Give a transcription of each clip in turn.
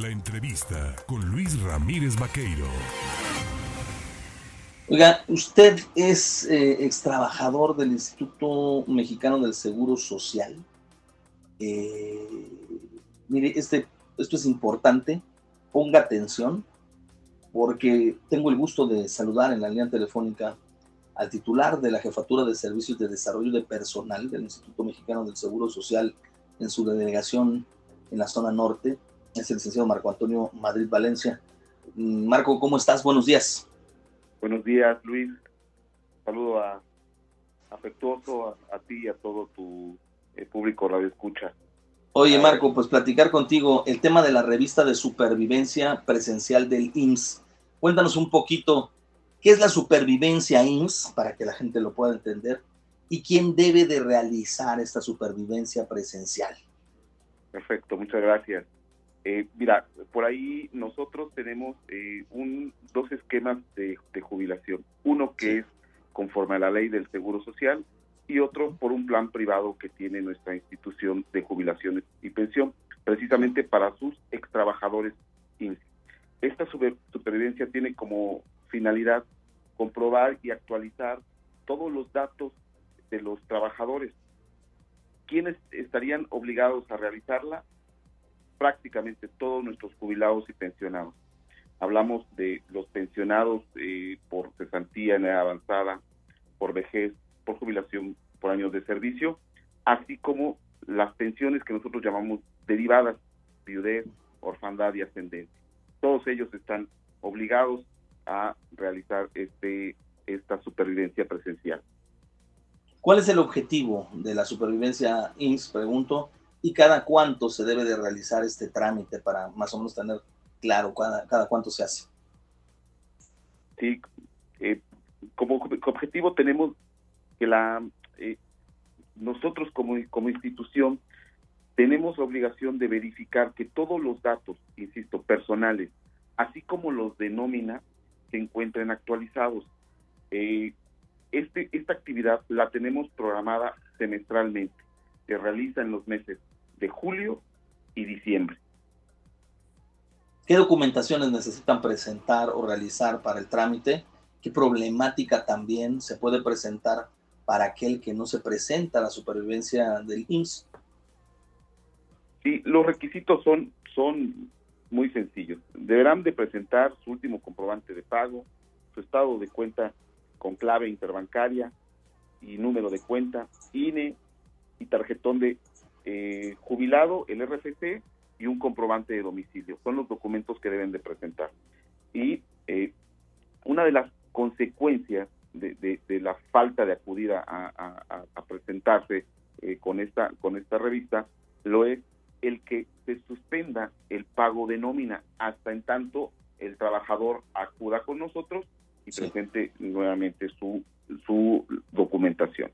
La entrevista con Luis Ramírez Vaqueiro. Oiga, usted es eh, ex trabajador del Instituto Mexicano del Seguro Social. Eh, mire, este, esto es importante, ponga atención, porque tengo el gusto de saludar en la línea telefónica al titular de la Jefatura de Servicios de Desarrollo de Personal del Instituto Mexicano del Seguro Social en su delegación en la zona norte, es el licenciado Marco Antonio Madrid Valencia. Mm, Marco, ¿cómo estás? Buenos días. Buenos días, Luis. Saludo a, afectuoso a, ti y a todo tu eh, público radio escucha. Oye, Marco, pues platicar contigo el tema de la revista de supervivencia presencial del IMSS. Cuéntanos un poquito qué es la supervivencia IMSS para que la gente lo pueda entender y quién debe de realizar esta supervivencia presencial. Perfecto, muchas gracias. Eh, mira, por ahí nosotros tenemos eh, un, dos esquemas de, jubilación. Uno que es conforme a la ley del Seguro Social y otro por un plan privado que tiene nuestra institución de jubilaciones y pensión, precisamente para sus extrabajadores. Esta supervivencia tiene como finalidad comprobar y actualizar todos los datos de los trabajadores. ¿Quiénes estarían obligados a realizarla? Prácticamente todos nuestros jubilados y pensionados. Hablamos de los pensionados eh, por cesantía en edad avanzada, por vejez, por jubilación por años de servicio, así como las pensiones que nosotros llamamos derivadas, viudez, orfandad y ascendencia. Todos ellos están obligados a realizar este esta supervivencia presencial. ¿Cuál es el objetivo de la supervivencia INS? Pregunto, y cada cuánto se debe de realizar este trámite para más o menos tener claro cada, cada cuánto se hace. Sí, eh, como objetivo tenemos que la eh, nosotros como, como institución tenemos la obligación de verificar que todos los datos, insisto, personales, así como los de nómina, se encuentren actualizados. Eh, este, esta actividad la tenemos programada semestralmente se realiza en los meses de julio y diciembre. ¿Qué documentaciones necesitan presentar o realizar para el trámite? ¿Qué problemática también se puede presentar para aquel que no se presenta a la supervivencia del IMSS? Sí, los requisitos son, son muy sencillos. Deberán de presentar su último comprobante de pago, su estado de cuenta con clave interbancaria y número de cuenta, INE, y tarjetón de eh, jubilado, el RFC y un comprobante de domicilio. Son los documentos que deben de presentar. Y eh, una de las consecuencias de, la falta de acudir a, presentarse eh, con esta con esta revista lo es el que se suspenda el pago de nómina hasta en tanto el trabajador acuda con nosotros y presente nuevamente su su documentación.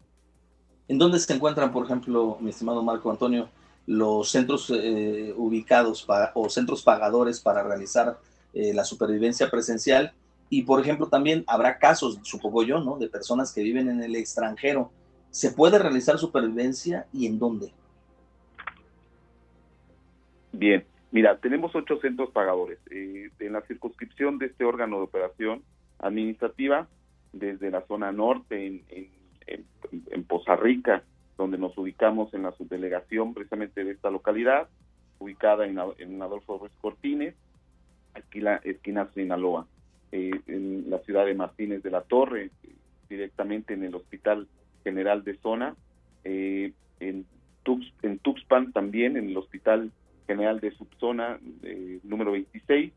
¿En dónde se encuentran, por ejemplo, mi estimado Marco Antonio, los centros eh, ubicados o centros pagadores para realizar eh, la supervivencia presencial? Y, por ejemplo, también habrá casos, supongo yo, ¿no? De personas que viven en el extranjero. ¿Se puede realizar supervivencia y en dónde? Bien, mira, tenemos ocho centros pagadores. Eh, en la circunscripción de este órgano de operación administrativa, desde la zona norte, en, en en, Poza Rica, donde nos ubicamos en la subdelegación precisamente de esta localidad, ubicada en, en Adolfo Ruiz Cortines, esquina, esquina Sinaloa, eh, en la ciudad de Martínez de la Torre, directamente en el Hospital General de Zona, eh, en, en Tuxpan también, en el Hospital General de Subzona eh, número 26,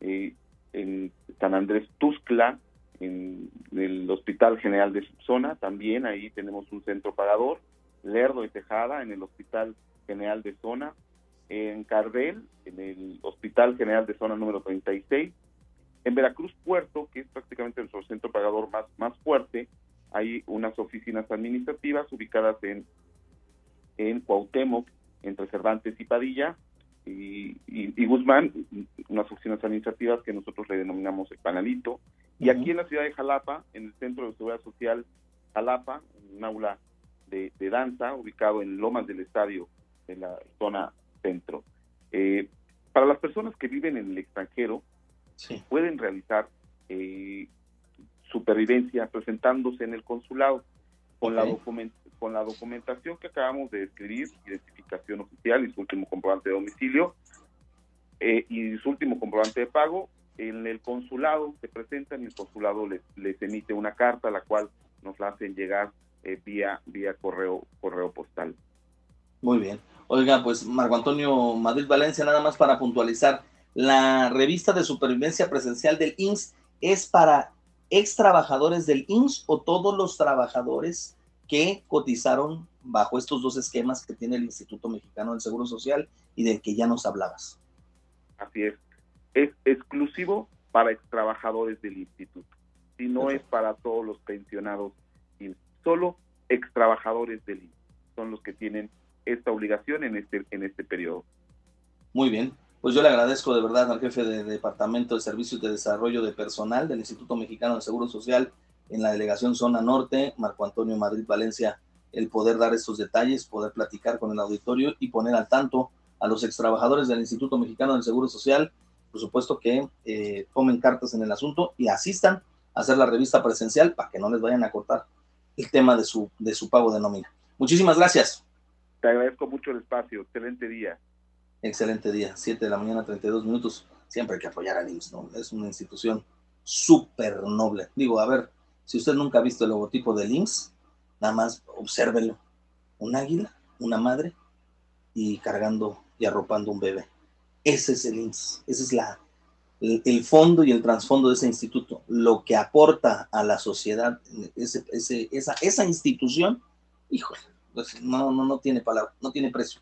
en San Andrés Tuxtla, en el Hospital General de Zona, también ahí tenemos un centro pagador, Lerdo y Tejada en el Hospital General de Zona, en Carvel, en el Hospital General de Zona número 36, en Veracruz Puerto, que es prácticamente nuestro centro pagador más, más fuerte, hay unas oficinas administrativas ubicadas en, en Cuauhtémoc, entre Cervantes y Padilla, y, y, Guzmán, unas oficinas administrativas que nosotros le denominamos el Panalito, y aquí en la ciudad de Jalapa, en el Centro de Seguridad Social Jalapa, un aula de, danza ubicado en Lomas del Estadio, en la zona centro. Eh, para las personas que viven en el extranjero, pueden realizar eh, supervivencia presentándose en el consulado con, la con la documentación que acabamos de escribir, identificación oficial y su último comprobante de domicilio eh, y su último comprobante de pago, en el consulado se presentan y el consulado les, les emite una carta la cual nos la hacen llegar eh, vía, vía correo, correo postal. Muy bien. Oiga, pues Marco Antonio Madrid Valencia, nada más para puntualizar, la revista de supervivencia presencial del INS es para ex trabajadores del INS o todos los trabajadores que cotizaron bajo estos dos esquemas que tiene el Instituto Mexicano del Seguro Social y del que ya nos hablabas. Así es. Es exclusivo para ex trabajadores del instituto y no es para todos los pensionados. Solo ex trabajadores del INS son los que tienen esta obligación en este, en este periodo. Muy bien. Pues yo le agradezco de verdad al jefe de Departamento de Servicios de Desarrollo de Personal del Instituto Mexicano de Seguro Social en la delegación Zona Norte, Marco Antonio Madrid Valencia, el poder dar estos detalles, poder platicar con el auditorio y poner al tanto a los extrabajadores del Instituto Mexicano del Seguro Social, por supuesto que eh, tomen cartas en el asunto y asistan a hacer la revista presencial para que no les vayan a cortar el tema de su, de su pago de nómina. Muchísimas gracias. Te agradezco mucho el espacio. Excelente día. Excelente día. 7 de la mañana, 32 minutos. Siempre hay que apoyar al IMSS, ¿no? Es una institución súper noble. Digo, a ver, si usted nunca ha visto el logotipo del IMSS, nada más obsérvelo. Un águila, una madre y cargando y arropando un bebé. Ese es el IMSS. Ese es la, el, fondo y el trasfondo de ese instituto. Lo que aporta a la sociedad, esa, esa institución, híjole, pues no, no, no tiene palabra, no tiene precio.